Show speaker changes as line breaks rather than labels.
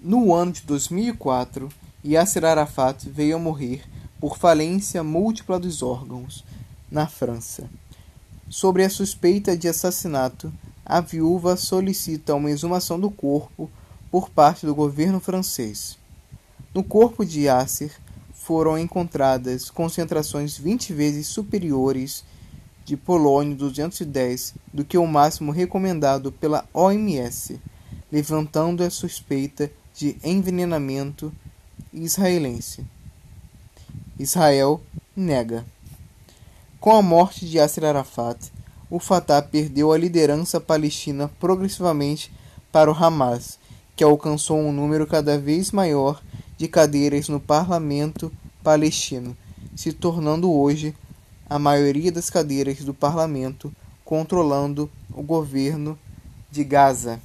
No ano de 2004, Yasser Arafat veio a morrer por falência múltipla dos órgãos, na França. Sobre a suspeita de assassinato, a viúva solicita uma exumação do corpo por parte do governo francês. No corpo de Yasser foram encontradas concentrações 20 vezes superiores de polônio 210 do que o máximo recomendado pela OMS, levantando a suspeita de envenenamento israelense. Israel nega. Com a morte de Yasser Arafat, o Fatah perdeu a liderança palestina progressivamente para o Hamas, que alcançou um número cada vez maior de cadeiras no parlamento palestino, se tornando hoje a maioria das cadeiras do parlamento controlando o governo de Gaza.